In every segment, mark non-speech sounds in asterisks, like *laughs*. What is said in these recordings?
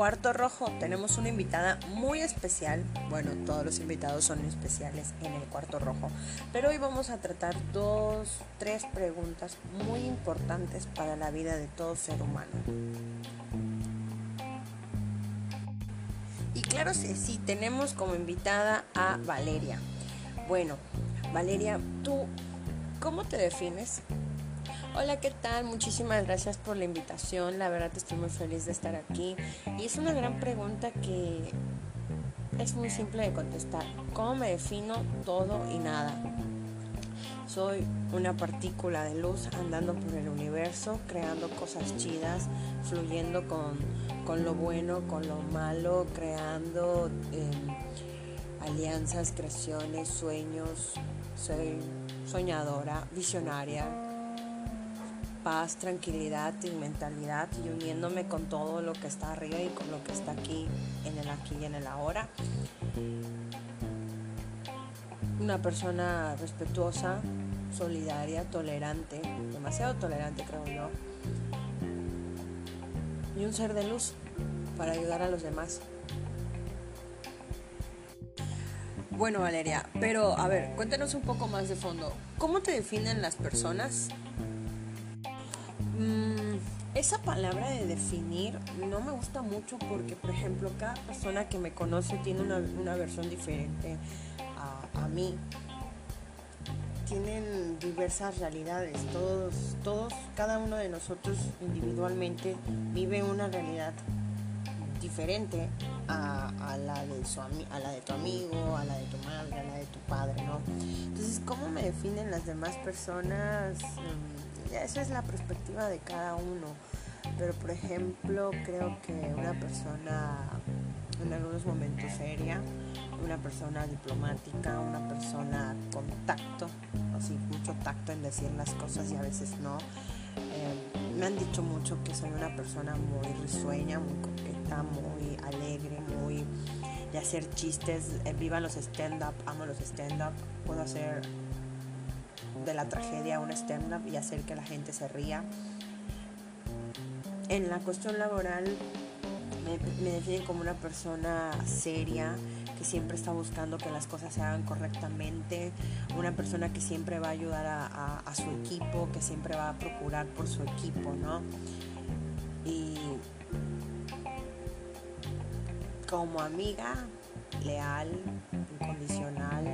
cuarto rojo tenemos una invitada muy especial. Bueno, todos los invitados son especiales en el cuarto rojo. Pero hoy vamos a tratar dos, tres preguntas muy importantes para la vida de todo ser humano. Y claro que sí, tenemos como invitada a Valeria. Bueno, Valeria, ¿tú cómo te defines? Hola, ¿qué tal? Muchísimas gracias por la invitación. La verdad estoy muy feliz de estar aquí. Y es una gran pregunta que es muy simple de contestar. ¿Cómo me defino todo y nada? Soy una partícula de luz andando por el universo, creando cosas chidas, fluyendo con, con lo bueno, con lo malo, creando em, alianzas, creaciones, sueños. Soy soñadora, visionaria, paz, tranquilidad y mentalidad y uniéndome con todo lo que está arriba y con lo que está aquí, en el aquí y en el ahora. Una persona respetuosa, solidaria, tolerante, demasiado tolerante creo yo. Y un ser de luz para ayudar a los demás. Bueno, Valeria, pero a ver, cuéntanos un poco más de fondo. ¿Cómo te definen las personas esa palabra de definir no me gusta mucho porque, por ejemplo, cada persona que me conoce tiene una, versión diferente a, mí. Tienen diversas realidades. Todos, todos, cada uno de nosotros individualmente vive una realidad diferente a, la de su, a la de tu amigo, a la de tu madre, a la de tu padre, ¿no? Entonces, ¿cómo me definen las demás personas? Mm, esa es la perspectiva de cada uno. Pero por ejemplo, creo que una persona en algunos momentos seria, una persona diplomática, una persona con tacto, así mucho tacto en decir las cosas y a veces no. Eh, me han dicho mucho que soy una persona muy risueña, muy coqueta, muy alegre, muy de hacer chistes. Eh, viva los stand-up, amo los stand-up, puedo hacer de la tragedia un stand-up y hacer que la gente se ría. En la cuestión laboral me, me definen como una persona seria, que siempre está buscando que las cosas se hagan correctamente, una persona que siempre va a ayudar a, a, su equipo, que siempre va a procurar por su equipo, ¿no? Y como amiga, leal, incondicional,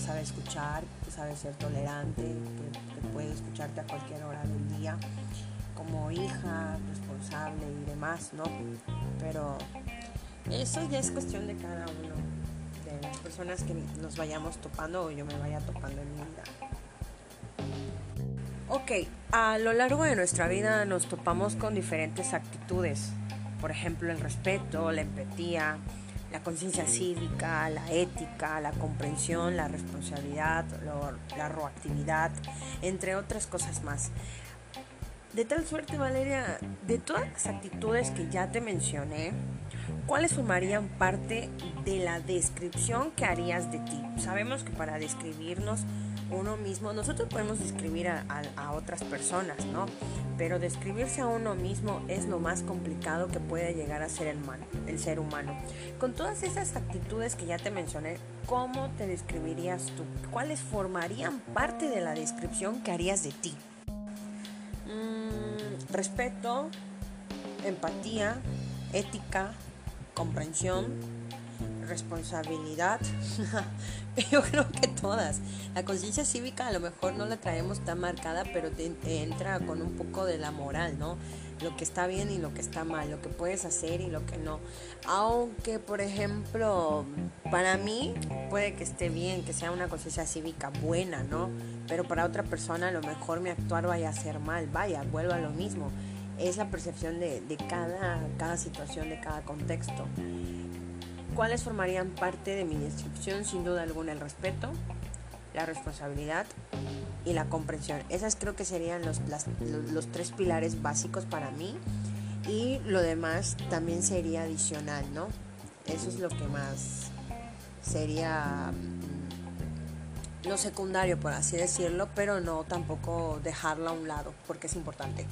sabe escuchar, que sabe ser tolerante, que, puede escucharte a cualquier hora del día, como hija, responsable y demás, ¿no? Pero eso ya es cuestión de cada uno, de las personas que nos vayamos topando o yo me vaya topando en mi vida. Ok, a lo largo de nuestra vida nos topamos con diferentes actitudes, por ejemplo el respeto, la empatía, la conciencia cívica, la ética, la comprensión, la responsabilidad, la proactividad, entre otras cosas más. De tal suerte, Valeria, de todas las actitudes que ya te mencioné, ¿cuáles formarían parte de la descripción que harías de ti? Sabemos que para describirnos uno mismo, nosotros podemos describir a, otras personas, ¿no? Pero describirse a uno mismo es lo más complicado que puede llegar a ser el, el ser humano. Con todas esas actitudes que ya te mencioné, ¿cómo te describirías tú? ¿Cuáles formarían parte de la descripción que harías de ti? Mm, respeto, empatía, ética, comprensión, responsabilidad. *laughs* Yo creo que todas. La conciencia cívica a lo mejor no la traemos tan marcada, pero te, entra con un poco de la moral, ¿no? Lo que está bien y lo que está mal, lo que puedes hacer y lo que no. Aunque, por ejemplo, para mí puede que esté bien, que sea una conciencia cívica buena, ¿no? Pero para otra persona a lo mejor mi actuar vaya a ser mal, vaya, vuelvo a lo mismo. Es la percepción de, cada, cada situación, de cada contexto. ¿Cuáles formarían parte de mi descripción? Sin duda alguna el respeto, la responsabilidad y la comprensión. Esas creo que serían los, los tres pilares básicos para mí y lo demás también sería adicional, ¿no? Eso es lo que más sería mm, lo secundario, por así decirlo, pero no tampoco dejarlo a un lado, porque es importante.